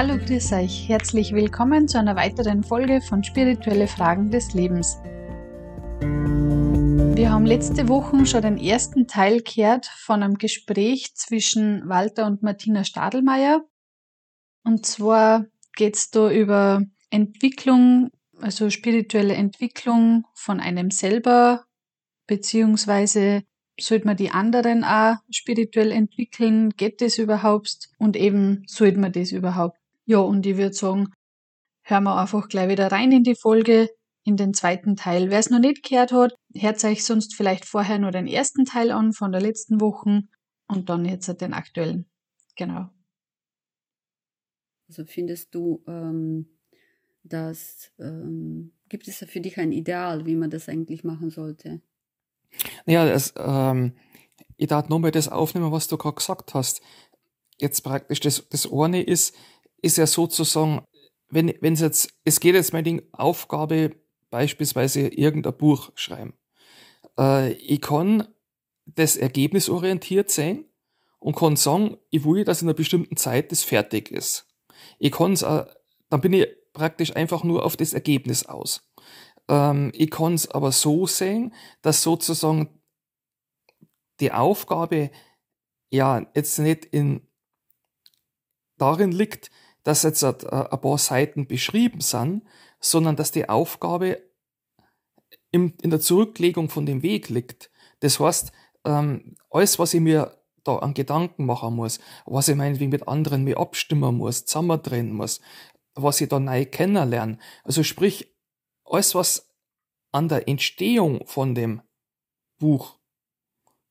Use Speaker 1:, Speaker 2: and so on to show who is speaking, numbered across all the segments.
Speaker 1: Hallo, grüß euch. Herzlich willkommen zu einer weiteren Folge von Spirituelle Fragen des Lebens. Wir haben letzte Woche schon den ersten Teil gehört von einem Gespräch zwischen Walter und Martina Stadelmeier. Und zwar geht es da über Entwicklung, also spirituelle Entwicklung von einem selber, beziehungsweise sollte man die anderen auch spirituell entwickeln? Geht das überhaupt? Und eben, sollte man das überhaupt? Ja, und ich würde sagen, hören wir einfach gleich wieder rein in die Folge, in den zweiten Teil. Wer es noch nicht gehört hat, hört euch sonst vielleicht vorher nur den ersten Teil an von der letzten Woche und dann jetzt den aktuellen. Genau.
Speaker 2: Also findest du, ähm, dass ähm, gibt es für dich ein Ideal, wie man das eigentlich machen sollte?
Speaker 3: Ja, das, ähm, ich darf nochmal das aufnehmen, was du gerade gesagt hast. Jetzt praktisch das, das eine ist, ist ja sozusagen, wenn wenn es jetzt, es geht jetzt meine Aufgabe, beispielsweise irgendein Buch schreiben. Äh, ich kann das Ergebnis orientiert sein und kann sagen, ich will, dass in einer bestimmten Zeit das fertig ist. Ich kann es, äh, dann bin ich praktisch einfach nur auf das Ergebnis aus. Ähm, ich kann es aber so sehen, dass sozusagen die Aufgabe ja jetzt nicht in darin liegt, dass jetzt ein paar Seiten beschrieben sind, sondern dass die Aufgabe in der Zurücklegung von dem Weg liegt. Das heißt, ähm, alles, was ich mir da an Gedanken machen muss, was ich meinetwegen mit anderen mir abstimmen muss, zusammentrennen muss, was ich da neu kennenlernen. Also sprich, alles, was an der Entstehung von dem Buch,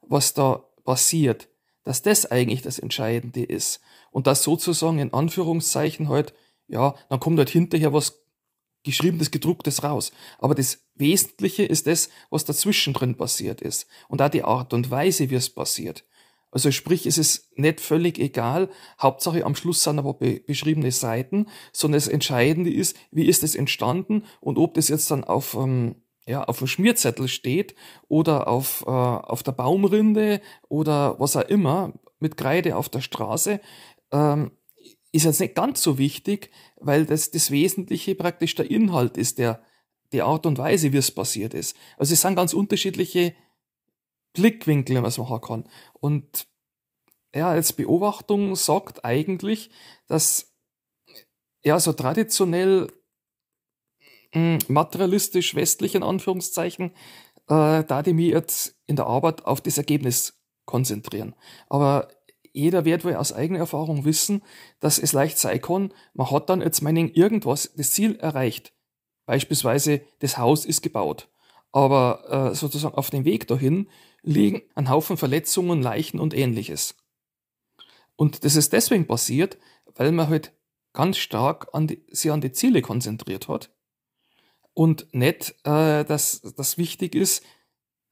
Speaker 3: was da passiert, dass das eigentlich das Entscheidende ist. Und das sozusagen in Anführungszeichen halt, ja, dann kommt halt hinterher was geschriebenes, gedrucktes raus. Aber das Wesentliche ist das, was dazwischen drin passiert ist. Und auch die Art und Weise, wie es passiert. Also sprich, es ist nicht völlig egal, Hauptsache am Schluss sind aber be beschriebene Seiten, sondern das Entscheidende ist, wie ist es entstanden und ob das jetzt dann auf ähm, ja, auf dem Schmierzettel steht oder auf, äh, auf der Baumrinde oder was auch immer, mit Kreide auf der Straße, ähm, ist jetzt nicht ganz so wichtig, weil das, das Wesentliche praktisch der Inhalt ist, der, die Art und Weise, wie es passiert ist. Also es sind ganz unterschiedliche Blickwinkel, was man machen kann. Und ja, als Beobachtung sagt eigentlich, dass ja so traditionell hm, materialistisch westlich in Anführungszeichen, äh, da die mich jetzt in der Arbeit auf das Ergebnis konzentrieren. Aber jeder wird wohl aus eigener Erfahrung wissen, dass es leicht sein kann, man hat dann jetzt meinen irgendwas, das Ziel erreicht. Beispielsweise, das Haus ist gebaut. Aber äh, sozusagen auf dem Weg dahin liegen ein Haufen Verletzungen, Leichen und ähnliches. Und das ist deswegen passiert, weil man halt ganz stark an die, sich an die Ziele konzentriert hat und nicht, äh, dass das wichtig ist,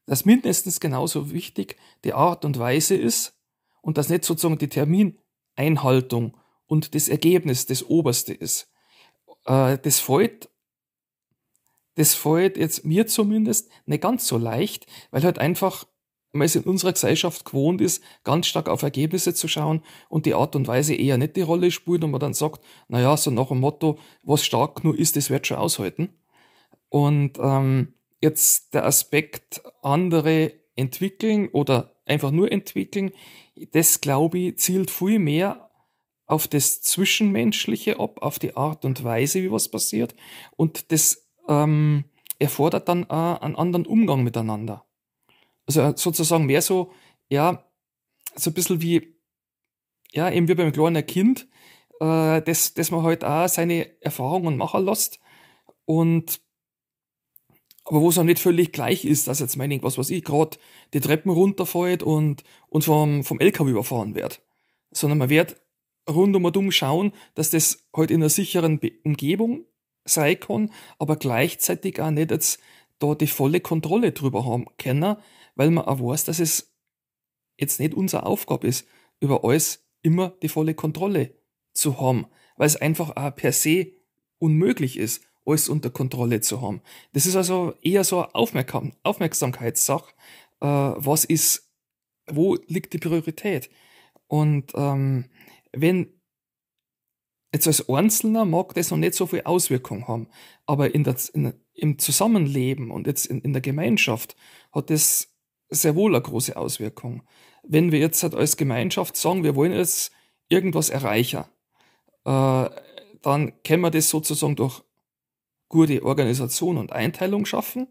Speaker 3: dass mindestens genauso wichtig die Art und Weise ist und dass nicht sozusagen die Termineinhaltung und das Ergebnis das Oberste ist. Äh, das fällt, das fällt jetzt mir zumindest nicht ganz so leicht, weil halt einfach man es in unserer Gesellschaft gewohnt ist, ganz stark auf Ergebnisse zu schauen und die Art und Weise eher nicht die Rolle spielt und man dann sagt, naja, so nach dem Motto, was stark nur ist, das wird schon aushalten. Und ähm, jetzt der Aspekt andere entwickeln oder einfach nur entwickeln, das glaube ich zielt viel mehr auf das Zwischenmenschliche ab, auf die Art und Weise, wie was passiert. Und das ähm, erfordert dann auch einen anderen Umgang miteinander. Also sozusagen mehr so, ja, so ein bisschen wie, ja, eben wie beim kleinen Kind, äh, dass, dass man halt auch seine Erfahrungen machen lässt und aber wo es auch nicht völlig gleich ist, dass jetzt mein was was ich gerade die Treppen runterfällt und, und vom, vom LKW überfahren wird. Sondern man wird rund um und um schauen, dass das halt in einer sicheren Umgebung sein kann, aber gleichzeitig auch nicht jetzt da die volle Kontrolle drüber haben können, weil man auch weiß, dass es jetzt nicht unsere Aufgabe ist, über alles immer die volle Kontrolle zu haben, weil es einfach auch per se unmöglich ist alles unter Kontrolle zu haben. Das ist also eher so eine Aufmerksam Aufmerksamkeitssache. Äh, was ist, wo liegt die Priorität? Und ähm, wenn jetzt als Einzelner mag das noch nicht so viel Auswirkung haben, aber in der, in, im Zusammenleben und jetzt in, in der Gemeinschaft hat das sehr wohl eine große Auswirkung. Wenn wir jetzt halt als Gemeinschaft sagen, wir wollen jetzt irgendwas erreichen, äh, dann können wir das sozusagen durch gute Organisation und Einteilung schaffen.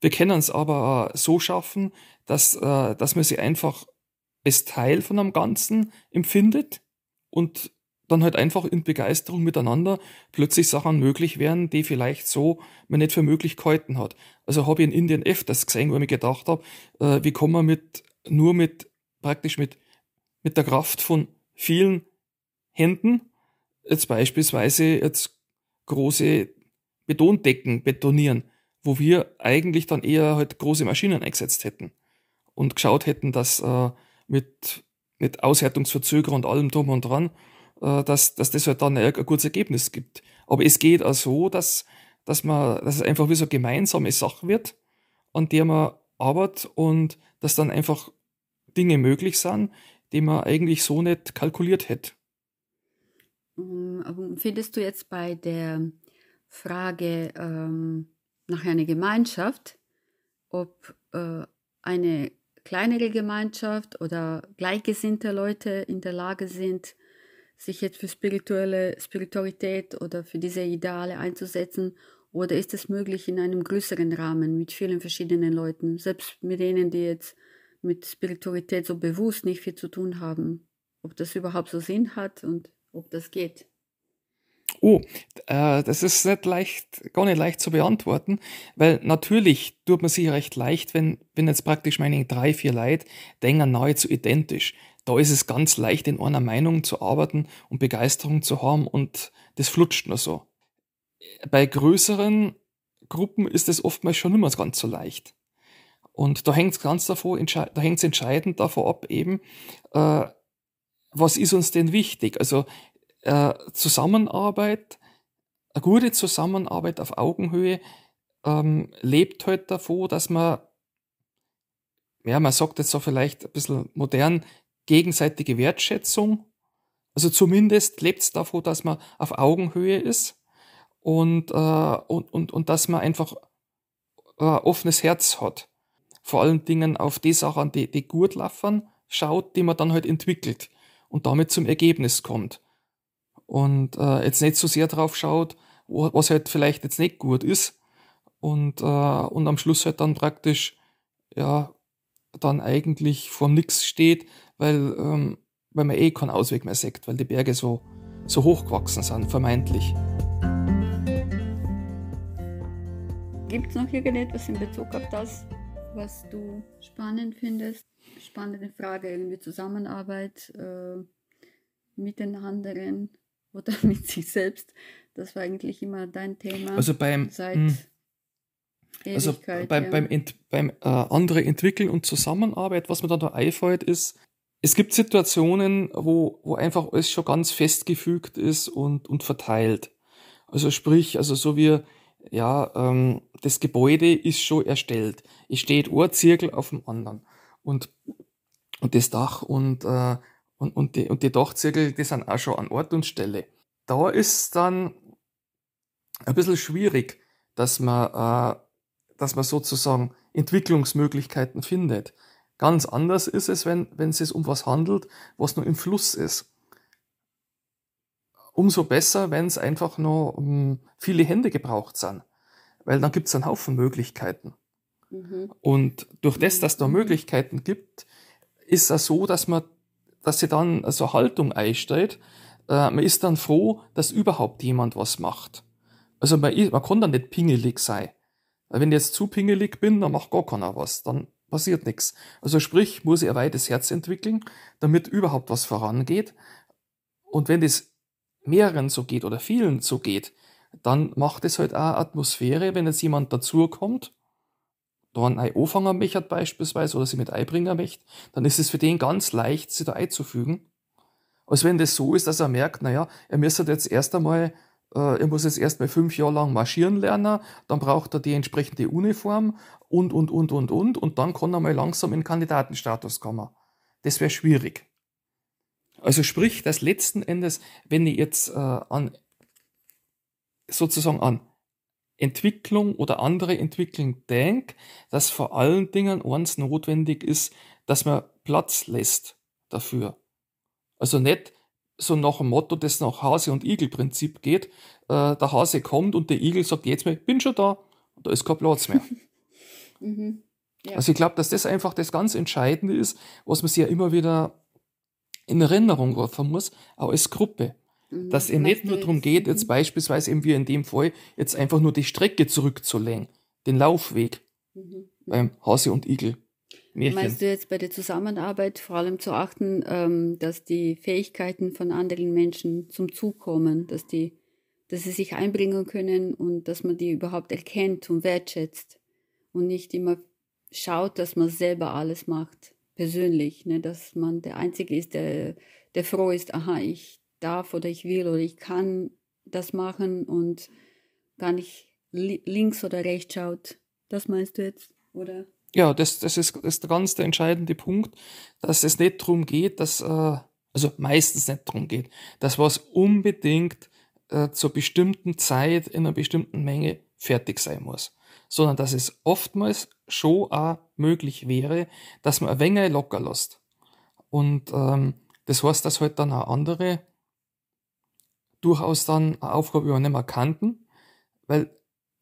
Speaker 3: Wir können es aber so schaffen, dass, äh, dass man sie einfach als Teil von einem Ganzen empfindet und dann halt einfach in Begeisterung miteinander plötzlich Sachen möglich werden, die vielleicht so man nicht für möglich gehalten hat. Also habe ich in Indien öfters gesehen, wo ich mir gedacht habe, äh, wie kann man mit, nur mit, praktisch mit, mit der Kraft von vielen Händen, jetzt beispielsweise jetzt große Betondecken betonieren, wo wir eigentlich dann eher halt große Maschinen eingesetzt hätten und geschaut hätten, dass äh, mit, mit Aushärtungsverzögerung und allem drum und dran, äh, dass, dass das halt dann ein, ein gutes Ergebnis gibt. Aber es geht auch so, dass, dass man, dass es einfach wie so eine gemeinsame Sache wird, an der man arbeitet und dass dann einfach Dinge möglich sind, die man eigentlich so nicht kalkuliert hätte.
Speaker 2: Ähm, findest du jetzt bei der Frage ähm, nach einer Gemeinschaft, ob äh, eine kleinere Gemeinschaft oder gleichgesinnte Leute in der Lage sind, sich jetzt für spirituelle Spiritualität oder für diese Ideale einzusetzen? Oder ist es möglich in einem größeren Rahmen mit vielen verschiedenen Leuten, selbst mit denen, die jetzt mit Spiritualität so bewusst nicht viel zu tun haben? Ob das überhaupt so Sinn hat und ob das geht?
Speaker 3: Oh, äh, das ist nicht leicht, gar nicht leicht zu beantworten, weil natürlich tut man sich recht leicht, wenn, wenn jetzt praktisch meine drei, vier Leute denken nahezu identisch da ist es ganz leicht, in einer Meinung zu arbeiten und Begeisterung zu haben und das flutscht nur so. Bei größeren Gruppen ist es oftmals schon immer ganz so leicht. Und da hängt es ganz davor, da hängt es entscheidend davon ab, eben, äh, was ist uns denn wichtig? Also äh, Zusammenarbeit, eine gute Zusammenarbeit auf Augenhöhe ähm, lebt halt davon, dass man, ja, man sagt jetzt so vielleicht ein bisschen modern, gegenseitige Wertschätzung. Also zumindest lebt es davon, dass man auf Augenhöhe ist und, äh, und, und, und dass man einfach ein äh, offenes Herz hat. Vor allen Dingen auf die Sachen, die, die gut laufen, schaut, die man dann halt entwickelt und damit zum Ergebnis kommt. Und äh, jetzt nicht so sehr drauf schaut, was halt vielleicht jetzt nicht gut ist und, äh, und am Schluss halt dann praktisch ja dann eigentlich vor Nix steht, weil, ähm, weil man eh keinen Ausweg mehr sieht, weil die Berge so, so hoch gewachsen sind, vermeintlich.
Speaker 2: Gibt es noch irgendetwas in Bezug auf das, was du spannend findest? Spannende Frage, irgendwie Zusammenarbeit äh, mit den anderen oder mit sich selbst. Das war eigentlich immer dein Thema.
Speaker 3: Also beim, seit hm. also beim, ja. beim, Ent, beim äh, andere entwickeln und Zusammenarbeit, was mir da da einfällt, ist, es gibt Situationen, wo, wo einfach alles schon ganz festgefügt ist und, und verteilt. Also sprich, also so wie, ja, ähm, das Gebäude ist schon erstellt. Es steht ein Zirkel auf dem anderen. Und, und das Dach und, äh, und, und, die, und die Dachzirkel, die sind auch schon an Ort und Stelle. Da ist dann ein bisschen schwierig, dass man, äh, dass man sozusagen Entwicklungsmöglichkeiten findet. Ganz anders ist es, wenn, wenn es sich um was handelt, was nur im Fluss ist. Umso besser, wenn es einfach nur um viele Hände gebraucht sind. Weil dann gibt es einen Haufen Möglichkeiten. Mhm. Und durch das, dass da. Möglichkeiten gibt, ist es so, dass man, dass sie dann so also Haltung einstellt. Äh, man ist dann froh, dass überhaupt jemand was macht. Also man, man kann dann nicht pingelig sein. Weil wenn ich jetzt zu pingelig bin, dann macht gar keiner was. Dann passiert nichts. Also sprich, muss ich ein weites Herz entwickeln, damit überhaupt was vorangeht. Und wenn das mehreren so geht oder vielen so geht, dann macht es halt auch Atmosphäre, wenn jetzt jemand dazukommt, da ein Ei anfangen möchte beispielsweise oder sie mit einbringen möchte, dann ist es für den ganz leicht, sie da einzufügen. Als wenn das so ist, dass er merkt, naja, er müsste jetzt erst einmal äh, er muss jetzt erst mal fünf Jahre lang marschieren lernen, dann braucht er die entsprechende Uniform und, und, und, und, und, und dann kann er mal langsam in Kandidatenstatus kommen. Das wäre schwierig. Also sprich, dass letzten Endes, wenn ich jetzt äh, an sozusagen an Entwicklung oder andere Entwicklung denke, dass vor allen Dingen eins notwendig ist, dass man Platz lässt dafür. Also nicht so nach dem Motto, das nach Hase- und Igel-Prinzip geht. Äh, der Hase kommt und der Igel sagt, jetzt mal, ich bin schon da, da ist kein Platz mehr. mhm. ja. Also ich glaube, dass das einfach das ganz Entscheidende ist, was man sich ja immer wieder in Erinnerung rufen muss, auch als Gruppe. Mhm. Dass eben nicht nur darum geht, jetzt mhm. beispielsweise eben wie in dem Fall, jetzt einfach nur die Strecke zurückzulegen, den Laufweg mhm. beim Hase und Igel.
Speaker 2: Märchen. Meinst du jetzt bei der Zusammenarbeit vor allem zu achten, ähm, dass die Fähigkeiten von anderen Menschen zum Zug kommen, dass die, dass sie sich einbringen können und dass man die überhaupt erkennt und wertschätzt und nicht immer schaut, dass man selber alles macht, persönlich, ne, dass man der Einzige ist, der, der froh ist, aha, ich darf oder ich will oder ich kann das machen und gar nicht li links oder rechts schaut. Das meinst du jetzt, oder?
Speaker 3: Ja, das, das, ist, das ist ganz der entscheidende Punkt, dass es nicht darum geht, dass, äh, also meistens nicht darum geht, dass was unbedingt äh, zur bestimmten Zeit in einer bestimmten Menge fertig sein muss, sondern dass es oftmals schon auch möglich wäre, dass man ein wenig locker lässt. Und ähm, das heißt, dass halt dann auch andere durchaus dann eine Aufgabe übernehmen kannten, weil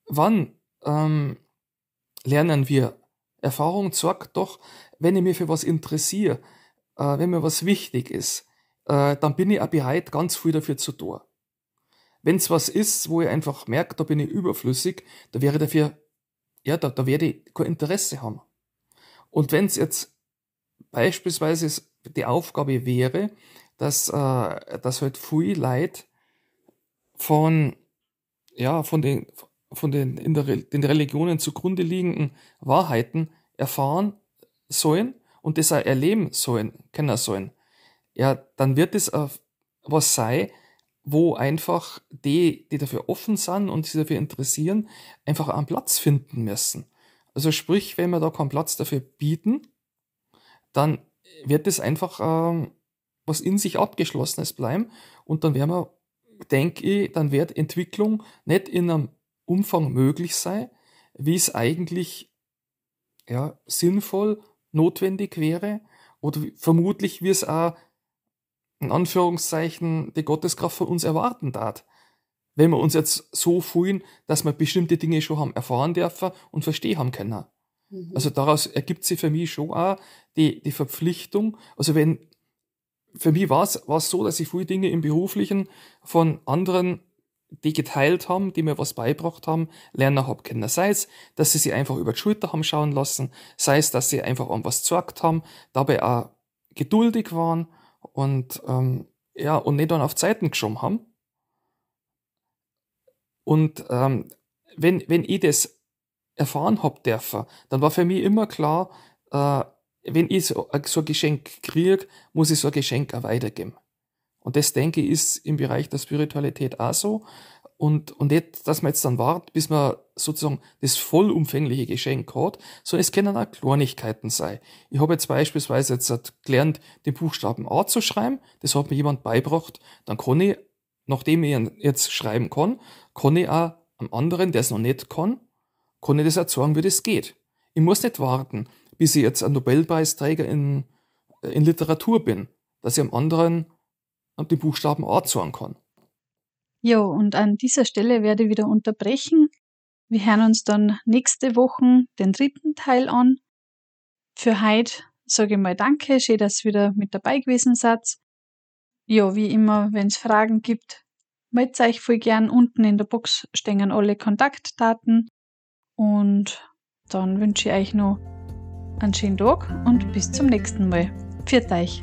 Speaker 3: wann ähm, lernen wir Erfahrung zeigt doch, wenn ich mich für was interessiere, äh, wenn mir was wichtig ist, äh, dann bin ich auch bereit, ganz viel dafür zu tun. Wenn es was ist, wo ich einfach merke, da bin ich überflüssig, da wäre dafür, ja, da, da werde ich kein Interesse haben. Und wenn es jetzt beispielsweise die Aufgabe wäre, dass, äh, dass halt viel Leid von, ja, von den, von den in der, den Religionen zugrunde liegenden Wahrheiten erfahren sollen und das auch erleben sollen, kennen sollen, ja, dann wird es was sein, wo einfach die, die dafür offen sind und sich dafür interessieren, einfach einen Platz finden müssen. Also sprich, wenn wir da keinen Platz dafür bieten, dann wird es einfach ähm, was in sich abgeschlossenes bleiben und dann werden wir, denke ich, dann wird Entwicklung nicht in einem Umfang möglich sei, wie es eigentlich ja, sinnvoll, notwendig wäre oder vermutlich wie es auch in Anführungszeichen die Gotteskraft von uns erwarten darf. Wenn wir uns jetzt so fühlen, dass wir bestimmte Dinge schon haben erfahren dürfen und verstehen haben können. Mhm. Also daraus ergibt sich für mich schon auch die, die Verpflichtung. Also wenn, für mich war es, so, dass ich viele Dinge im Beruflichen von anderen die geteilt haben, die mir was beibracht haben, lernen habe können. Sei es, dass sie sich einfach über die Schulter haben schauen lassen, sei es, dass sie einfach an was gesagt haben, dabei auch geduldig waren und ähm, ja und nicht dann auf Zeiten geschoben haben. Und ähm, wenn wenn ich das erfahren hab dürfen, dann war für mich immer klar, äh, wenn ich so, so ein Geschenk kriege, muss ich so ein Geschenk auch weitergeben. Und das, denke ich, ist im Bereich der Spiritualität auch so. Und, und nicht, dass man jetzt dann wartet, bis man sozusagen das vollumfängliche Geschenk hat, sondern es können auch Kleinigkeiten sein. Ich habe jetzt beispielsweise jetzt gelernt, den Buchstaben A zu schreiben. Das hat mir jemand beibracht. Dann kann ich, nachdem ich ihn jetzt schreiben kann, kann ich auch am anderen, der es noch nicht kann, kann ich das erzeugen, wie das geht. Ich muss nicht warten, bis ich jetzt ein Nobelpreisträger in, in Literatur bin, dass ich am anderen die Buchstaben A zeigen kann.
Speaker 1: Ja, und an dieser Stelle werde ich wieder unterbrechen. Wir hören uns dann nächste Woche den dritten Teil an. Für heute sage ich mal Danke, schön, dass ihr wieder mit dabei gewesen seid. Ja, wie immer, wenn es Fragen gibt, meldet euch voll gern. Unten in der Box stehen alle Kontaktdaten. Und dann wünsche ich euch noch einen schönen Tag und bis zum nächsten Mal. Pfiat euch!